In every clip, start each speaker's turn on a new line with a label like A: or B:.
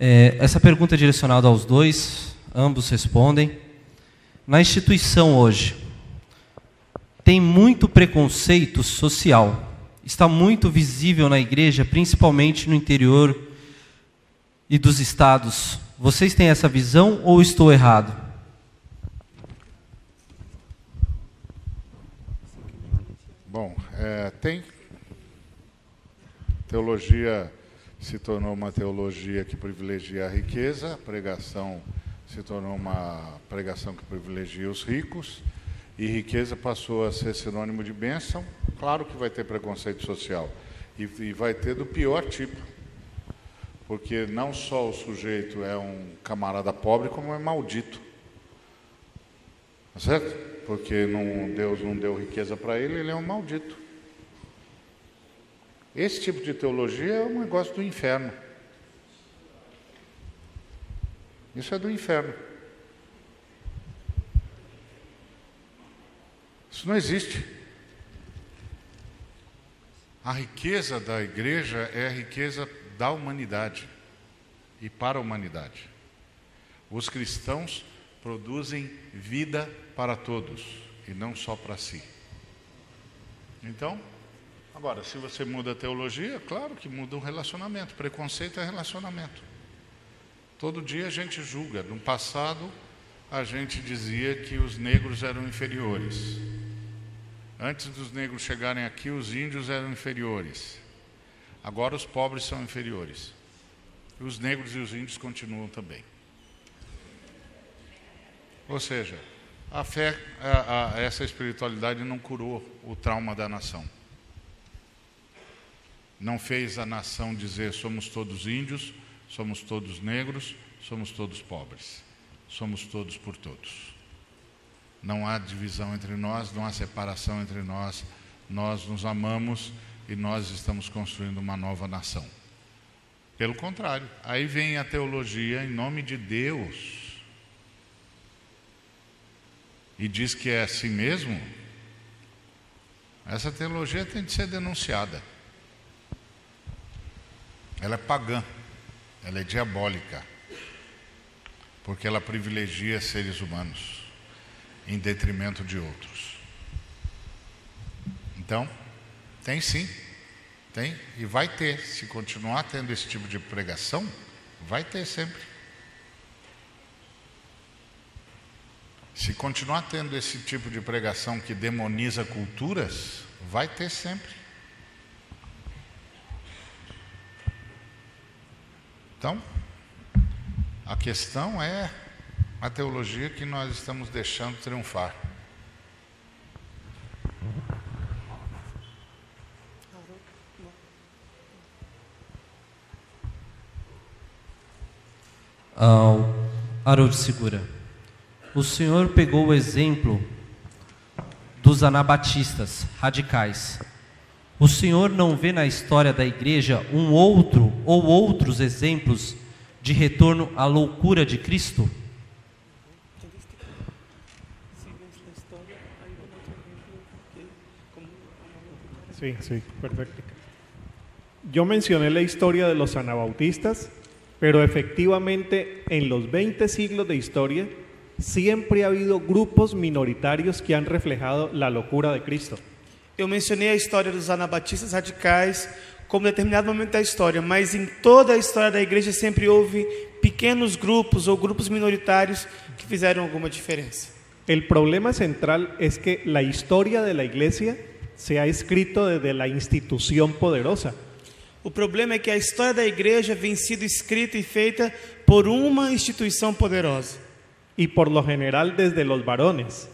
A: É, essa pergunta é direcionada aos dois, ambos respondem. Na instituição hoje, tem muito preconceito social. Está muito visível na igreja, principalmente no interior e dos estados. Vocês têm essa visão ou estou errado?
B: Bom, é, tem. Teologia se tornou uma teologia que privilegia a riqueza, a pregação se tornou uma pregação que privilegia os ricos, e riqueza passou a ser sinônimo de bênção. Claro que vai ter preconceito social, e, e vai ter do pior tipo, porque não só o sujeito é um camarada pobre, como é maldito. Tá certo? Porque não, Deus não deu riqueza para ele, ele é um maldito. Esse tipo de teologia é um negócio do inferno. Isso é do inferno. Isso não existe. A riqueza da igreja é a riqueza da humanidade e para a humanidade. Os cristãos produzem vida para todos e não só para si. Então, agora, se você muda a teologia, claro que muda o relacionamento. Preconceito é relacionamento. Todo dia a gente julga. No passado, a gente dizia que os negros eram inferiores. Antes dos negros chegarem aqui, os índios eram inferiores. Agora os pobres são inferiores. Os negros e os índios continuam também. Ou seja, a fé, a, a, essa espiritualidade não curou o trauma da nação. Não fez a nação dizer somos todos índios, somos todos negros, somos todos pobres. Somos todos por todos. Não há divisão entre nós, não há separação entre nós. Nós nos amamos e nós estamos construindo uma nova nação. Pelo contrário, aí vem a teologia em nome de Deus e diz que é assim mesmo. Essa teologia tem de ser denunciada. Ela é pagã, ela é diabólica, porque ela privilegia seres humanos em detrimento de outros. Então, tem sim, tem e vai ter. Se continuar tendo esse tipo de pregação, vai ter sempre. Se continuar tendo esse tipo de pregação que demoniza culturas, vai ter sempre. Então, a questão é a teologia que nós estamos deixando triunfar.
A: Ao Haroldo Segura. O senhor pegou o exemplo dos anabatistas radicais. O senhor não vê na história da igreja um outro ou outros exemplos de retorno à loucura de Cristo?
C: Sí, sí, perfecto. Yo mencioné la historia de los anabautistas, pero efectivamente en los 20 siglos de historia siempre ha habido grupos minoritarios que han reflejado la locura de Cristo.
D: Eu mencionei a história dos anabatistas radicais como determinado momento da história, mas em toda a história da igreja sempre houve pequenos grupos ou grupos minoritários que fizeram alguma diferença.
C: El problema central es que la historia de la iglesia se ha escrito desde la institución poderosa.
D: O problema é que a história da igreja vem sido escrita e feita por uma instituição poderosa
C: y por lo general desde los varones.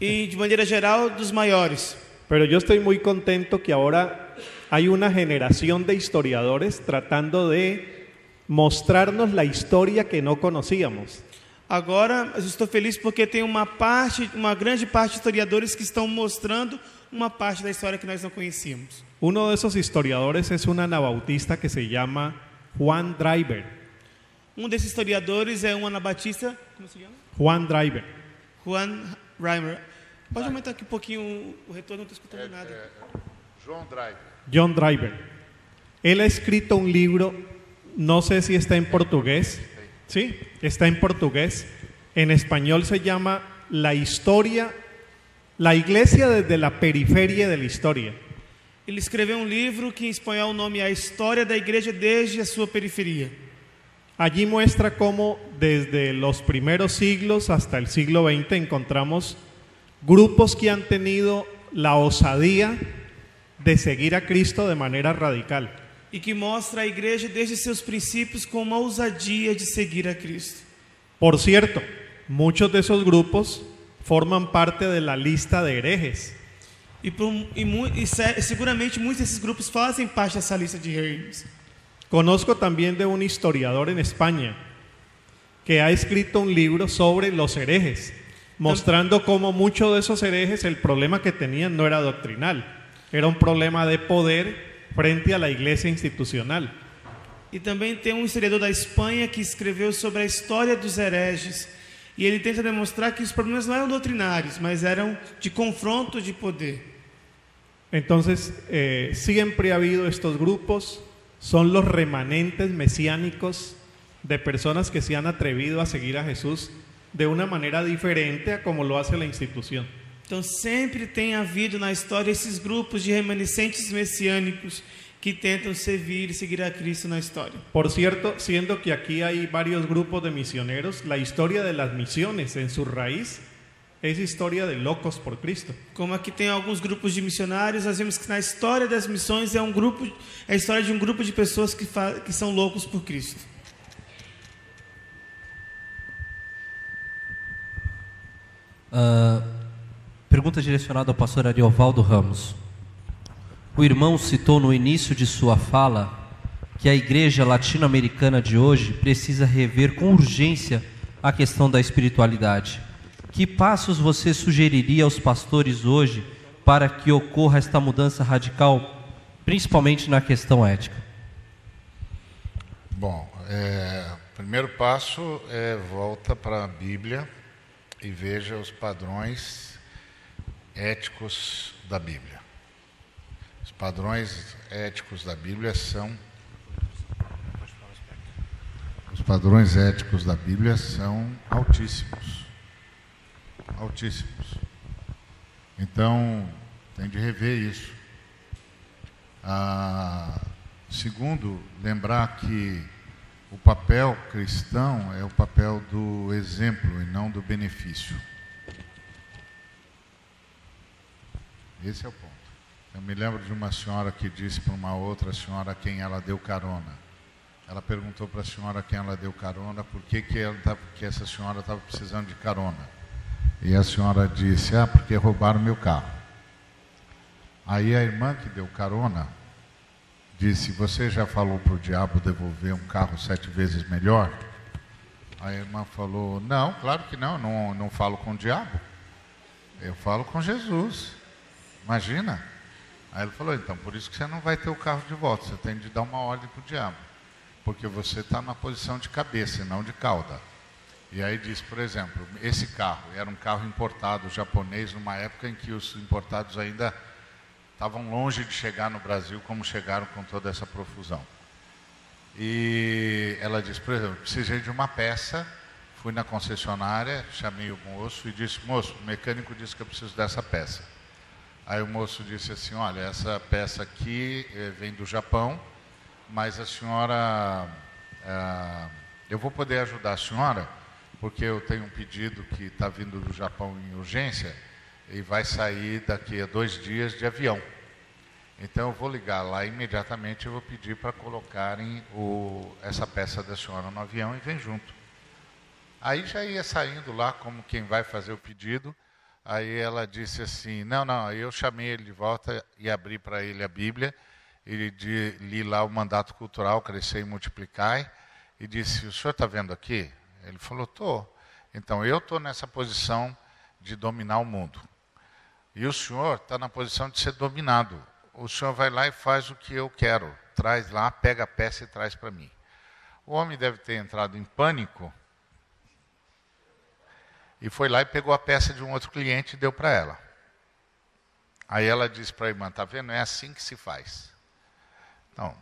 D: e, de maneira geral, dos maiores.
C: Pero yo estoy muy contento que ahora hay una generación de historiadores tratando de mostrarnos la historia que no conocíamos.
D: Agora, eu estou feliz porque tem uma parte, uma grande parte de historiadores que estão mostrando uma parte da história que nós não conhecíamos.
C: Uno de esos historiadores es un anabautista que se llama Juan Driver.
D: Um desses historiadores é um anabatista, como se chama?
C: Juan Driver.
D: Juan Reimer. Pode aumentar aqui um pouquinho o- retorno, não estou
B: É,
D: escutando nada.
B: João Drive.
C: John Driver. Él ha escrito un libro no sé si está en portugués, sí, está en portugués, en español se llama La historia, la iglesia desde la periferia de la historia.
D: Ele escreveu um livro que em espanhol o nome é A História da Igreja desde a sua periferia.
C: Allí muestra cómo desde los primeros siglos hasta el siglo XX encontramos grupos que han tenido la osadía de seguir a Cristo de manera radical.
D: E que mostra a igreja desde seus princípios com uma ousadia de seguir a Cristo.
C: Por cierto, muchos de esos grupos forman parte de la lista de herejes.
D: E, por, e, e se- seguramente muitos desses grupos fazem parte dessa lista de reis.
C: Conozco también de un historiador en España que ha escrito un libro sobre los herejes, mostrando cómo muchos de esos herejes el problema que tenían no era doctrinal, era un problema de poder frente a la iglesia institucional.
D: E também tem um historiador da Espanha que escreveu sobre a história dos hereges. E ele tenta demonstrar que os problemas não eram doutrinários, mas eram de confronto de poder.
C: Entonces, eh, siempre ha habido estos grupos, son los remanentes mesiánicos de personas que se han atrevido a seguir a Jesús de una manera diferente a como lo hace la institución.
D: Então sempre tem havido na história esses grupos de remanescentes messiânicos que tentam servir e seguir a Cristo na história.
C: Por cierto, siendo que aquí hay varios grupos de misioneros, la historia de las misiones en su raíz es historia de locos por Cristo.
D: Como aqui tem alguns grupos de missionários, nós vemos que na história das missões é um grupo, é a história de um grupo de pessoas que, que são loucos por Cristo.
A: Ah, pergunta direcionada ao pastor Ariovaldo Ramos. O irmão citou no início de sua fala que a igreja latino-americana de hoje precisa rever com urgência a questão da espiritualidade. Que passos você sugeriria aos pastores hoje para que ocorra esta mudança radical, principalmente na questão ética?
B: Bom, é, o primeiro passo é volta para a Bíblia e veja os padrões éticos da Bíblia. Os padrões éticos da Bíblia são os padrões éticos da Bíblia são altíssimos. Altíssimos. Então, tem de rever isso. Ah, segundo, lembrar que o papel cristão é o papel do exemplo e não do benefício. Esse é o ponto. Eu me lembro de uma senhora que disse para uma outra senhora a quem ela deu carona. Ela perguntou para a senhora a quem ela deu carona por que, que, ela tava, que essa senhora estava precisando de carona. E a senhora disse: Ah, porque roubaram meu carro. Aí a irmã que deu carona disse: Você já falou para o diabo devolver um carro sete vezes melhor? A irmã falou: Não, claro que não, não, não falo com o diabo. Eu falo com Jesus. Imagina. Aí ele falou: Então, por isso que você não vai ter o carro de volta, você tem de dar uma ordem para o diabo. Porque você está na posição de cabeça e não de cauda. E aí diz, por exemplo, esse carro era um carro importado japonês numa época em que os importados ainda estavam longe de chegar no Brasil como chegaram com toda essa profusão. E ela disse, por exemplo, precisei de uma peça, fui na concessionária, chamei o moço e disse, moço, o mecânico disse que eu preciso dessa peça. Aí o moço disse assim, olha, essa peça aqui eh, vem do Japão, mas a senhora, ah, eu vou poder ajudar a senhora, porque eu tenho um pedido que está vindo do Japão em urgência e vai sair daqui a dois dias de avião. Então eu vou ligar lá imediatamente e vou pedir para colocarem o, essa peça da senhora no avião e vem junto. Aí já ia saindo lá como quem vai fazer o pedido. Aí ela disse assim: Não, não. Eu chamei ele de volta e abri para ele a Bíblia. E de, li lá o mandato cultural, crescer e multiplicar. E disse: O senhor está vendo aqui? Ele falou: Estou. Então eu estou nessa posição de dominar o mundo. E o senhor está na posição de ser dominado. O senhor vai lá e faz o que eu quero. Traz lá, pega a peça e traz para mim. O homem deve ter entrado em pânico e foi lá e pegou a peça de um outro cliente e deu para ela. Aí ela disse para a irmã: Está vendo? É assim que se faz. Então,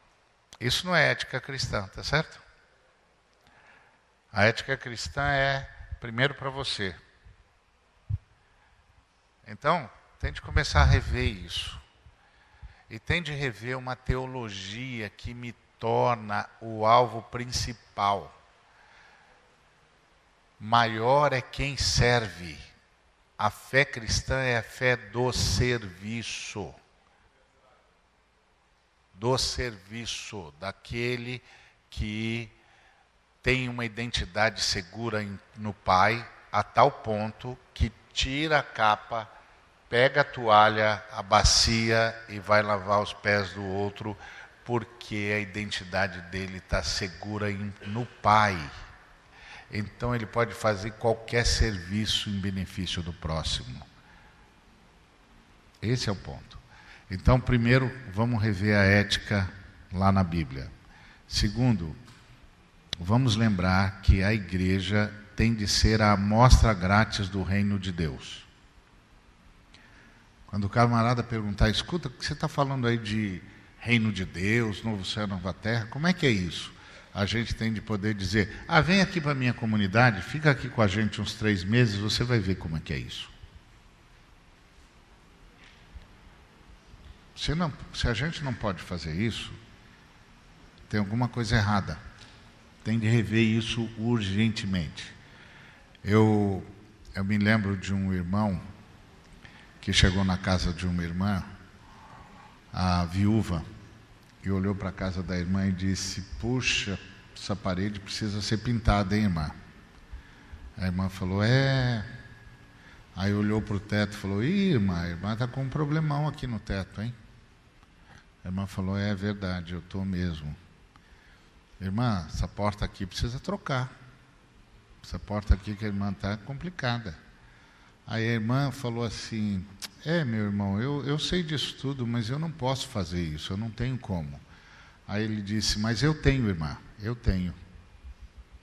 B: Isso não é ética cristã, tá certo? A ética cristã é primeiro para você. Então, tente começar a rever isso. E tente rever uma teologia que me torna o alvo principal. Maior é quem serve. A fé cristã é a fé do serviço. Do serviço, daquele que tem uma identidade segura no Pai, a tal ponto que tira a capa, pega a toalha, a bacia e vai lavar os pés do outro, porque a identidade dele está segura no Pai. Então ele pode fazer qualquer serviço em benefício do próximo. Esse é o ponto. Então, primeiro, vamos rever a ética lá na Bíblia. Segundo, vamos lembrar que a igreja tem de ser a amostra grátis do reino de Deus. Quando o camarada perguntar, escuta, você está falando aí de reino de Deus, novo céu, nova terra, como é que é isso? A gente tem de poder dizer, ah, vem aqui para a minha comunidade, fica aqui com a gente uns três meses, você vai ver como é que é isso. Se, não, se a gente não pode fazer isso, tem alguma coisa errada. Tem de rever isso urgentemente. Eu, eu me lembro de um irmão que chegou na casa de uma irmã, a viúva, e olhou para a casa da irmã e disse: Puxa, essa parede precisa ser pintada, hein, irmã? A irmã falou: É. Aí olhou para o teto e falou: Ih, irmã, a irmã está com um problemão aqui no teto, hein? A irmã falou: É verdade, eu estou mesmo. Irmã, essa porta aqui precisa trocar. Essa porta aqui que a irmã está é complicada. Aí a irmã falou assim: É, meu irmão, eu, eu sei disso tudo, mas eu não posso fazer isso, eu não tenho como. Aí ele disse: Mas eu tenho, irmã, eu tenho.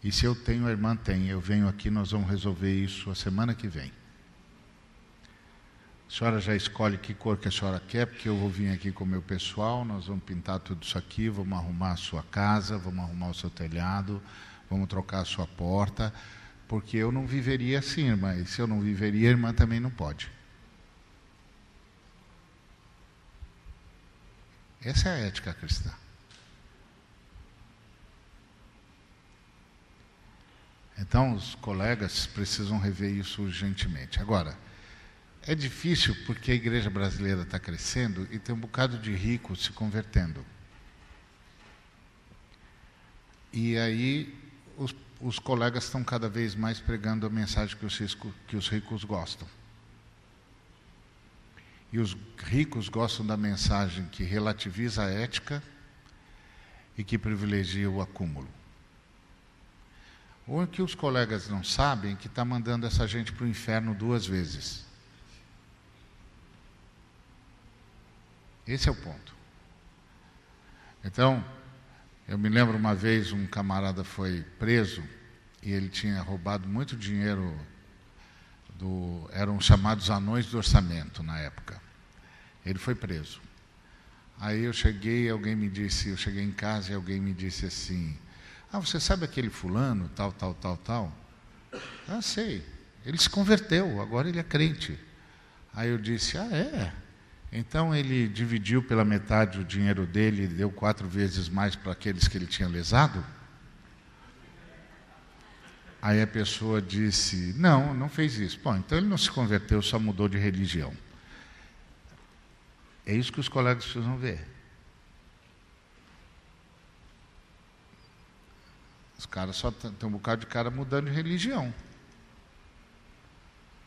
B: E se eu tenho, a irmã tem. Eu venho aqui, nós vamos resolver isso a semana que vem. A senhora já escolhe que cor que a senhora quer, porque eu vou vir aqui com o meu pessoal, nós vamos pintar tudo isso aqui, vamos arrumar a sua casa, vamos arrumar o seu telhado, vamos trocar a sua porta, porque eu não viveria assim, e se eu não viveria, a irmã também não pode. Essa é a ética cristã. Então, os colegas precisam rever isso urgentemente. Agora, é difícil porque a igreja brasileira está crescendo e tem um bocado de ricos se convertendo. E aí os, os colegas estão cada vez mais pregando a mensagem que os, ricos, que os ricos gostam. E os ricos gostam da mensagem que relativiza a ética e que privilegia o acúmulo. O que os colegas não sabem é que está mandando essa gente para o inferno duas vezes. Esse é o ponto. Então, eu me lembro uma vez um camarada foi preso e ele tinha roubado muito dinheiro do eram chamados anões do orçamento na época. Ele foi preso. Aí eu cheguei, alguém me disse, eu cheguei em casa e alguém me disse assim: "Ah, você sabe aquele fulano, tal, tal, tal, tal?" "Ah, sei. Ele se converteu, agora ele é crente." Aí eu disse: "Ah, é?" Então ele dividiu pela metade o dinheiro dele e deu quatro vezes mais para aqueles que ele tinha lesado? Aí a pessoa disse: Não, não fez isso. Bom, então ele não se converteu, só mudou de religião. É isso que os colegas precisam ver. Os caras só tem um bocado de cara mudando de religião.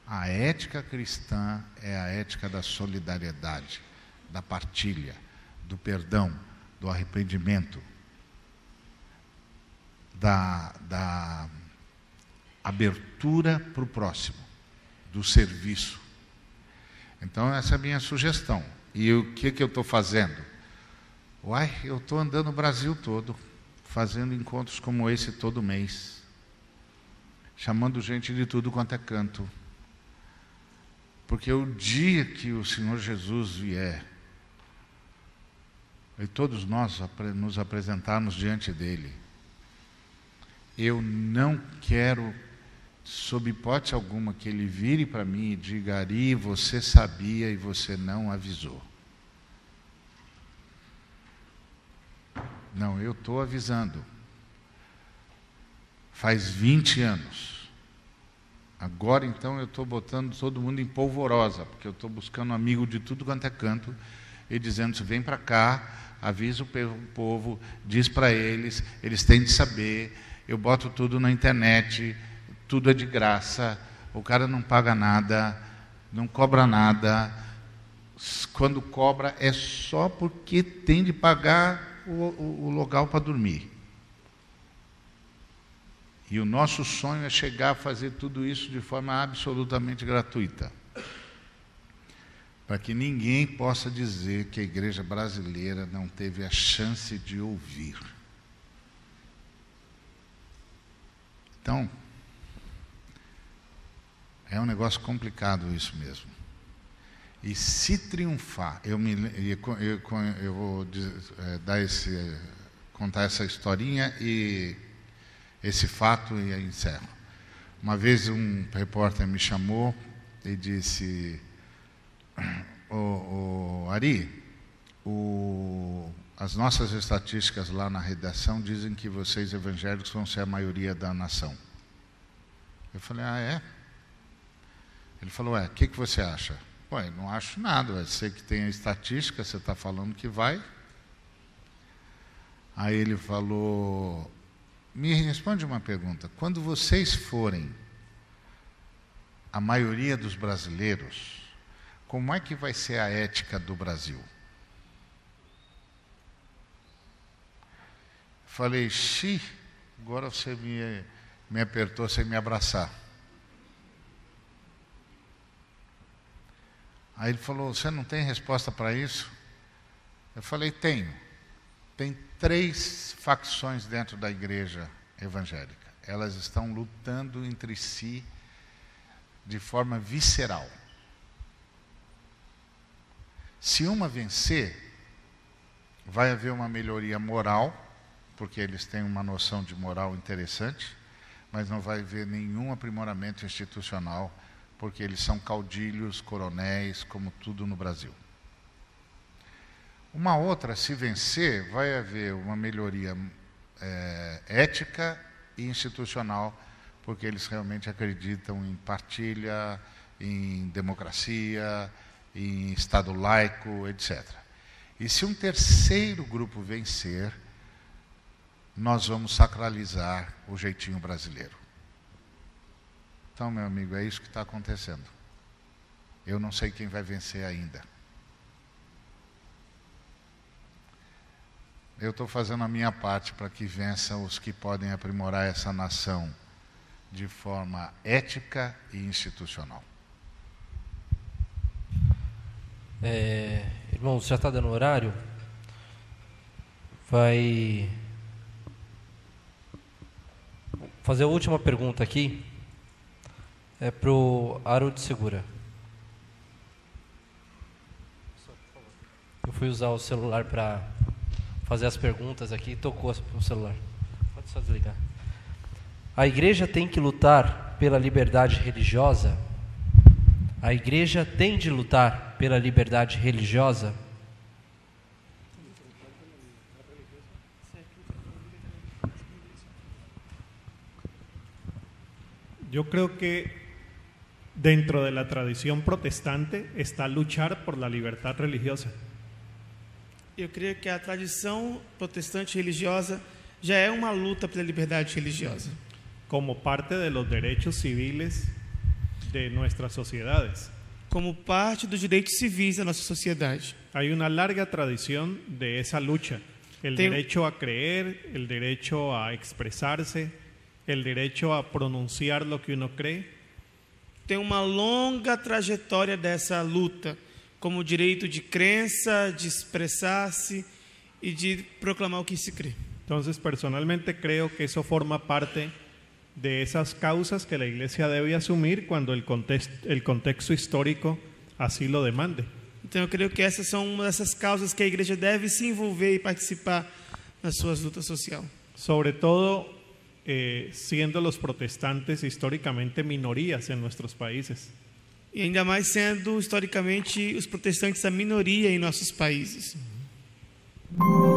B: A ética cristã é a ética da solidariedade, da partilha, do perdão, do arrependimento, da, da abertura para o próximo, do serviço. Então, essa é a minha sugestão. E o que, que eu estou fazendo? Uai, eu estou andando o Brasil todo, fazendo encontros como esse todo mês, chamando gente de tudo quanto é canto porque o dia que o Senhor Jesus vier, e todos nós nos apresentarmos diante dele. Eu não quero, sob hipótese alguma, que ele vire para mim e diga: Ari, você sabia e você não avisou. Não, eu estou avisando. Faz 20 anos. Agora então eu estou botando todo mundo em polvorosa, porque eu estou buscando um amigo de tudo quanto é canto e dizendo: vem para cá, avisa o povo, diz para eles, eles têm de saber. Eu boto tudo na internet, tudo é de graça, o cara não paga nada, não cobra nada. Quando cobra é só porque tem de pagar o, o, o local para dormir. E o nosso sonho é chegar a fazer tudo isso de forma absolutamente gratuita. Para que ninguém possa dizer que a igreja brasileira não teve a chance de ouvir. Então, é um negócio complicado isso mesmo. E se triunfar, eu, me, eu, eu, eu vou é, dar esse, contar essa historinha e esse fato e encerro. Uma vez um repórter me chamou e disse: o, o Ari, o, as nossas estatísticas lá na redação dizem que vocês evangélicos vão ser a maioria da nação. Eu falei: Ah, é? Ele falou: É, o que, que você acha? Ué, não acho nada, eu sei que tem a estatística, você está falando que vai. Aí ele falou: Me responde uma pergunta. Quando vocês forem a maioria dos brasileiros, como é que vai ser a ética do Brasil? Falei, xi, agora você me, me apertou sem me abraçar. Aí ele falou: Você não tem resposta para isso? Eu falei: Tenho. Tem três facções dentro da igreja evangélica. Elas estão lutando entre si de forma visceral. Se uma vencer, vai haver uma melhoria moral, porque eles têm uma noção de moral interessante, mas não vai haver nenhum aprimoramento institucional porque eles são caudilhos, coronéis, como tudo no Brasil. Uma outra, se vencer, vai haver uma melhoria é, ética e institucional, porque eles realmente acreditam em partilha, em democracia, em Estado laico, etc. E se um terceiro grupo vencer, nós vamos sacralizar o jeitinho brasileiro. Então, meu amigo, é isso que está acontecendo. Eu não sei quem vai vencer ainda. Eu estou fazendo a minha parte para que vençam os que podem aprimorar essa nação de forma ética e institucional.
A: É, irmãos, já está dando horário? Vai fazer a última pergunta aqui é pro Aro Segura. Eu fui usar o celular para fazer as perguntas aqui tocou o celular. Pode só desligar. A igreja tem que lutar pela liberdade religiosa? A igreja tem de lutar pela liberdade religiosa?
C: Eu creio que dentro de la protestante está luchar por la libertad religiosa.
D: Eu creio que a tradição protestante religiosa já é uma luta pela liberdade religiosa.
C: Como parte de los derechos civiles de nuestras sociedades.
D: Como parte dos direitos civis da nossa sociedade.
C: Hay una larga tradición de esa lucha. El Tem... derecho a creer, el derecho a expresarse, el derecho a pronunciar lo que uno cree
D: tem uma longa trajetória dessa luta, como o direito de crença, de expressar-se e de proclamar o que se crê.
C: Então, personalmente creio que isso forma parte de essas causas que a igreja deve assumir quando o contexto histórico assim lo demande.
D: Então eu creio que essas são uma dessas causas que a igreja deve se envolver e participar nas suas lutas sociais,
C: Sobretudo, eh, sendo os protestantes historicamente minorias em nossos países.
D: E ainda mais sendo historicamente os protestantes a minoria em nossos países.
C: Uhum.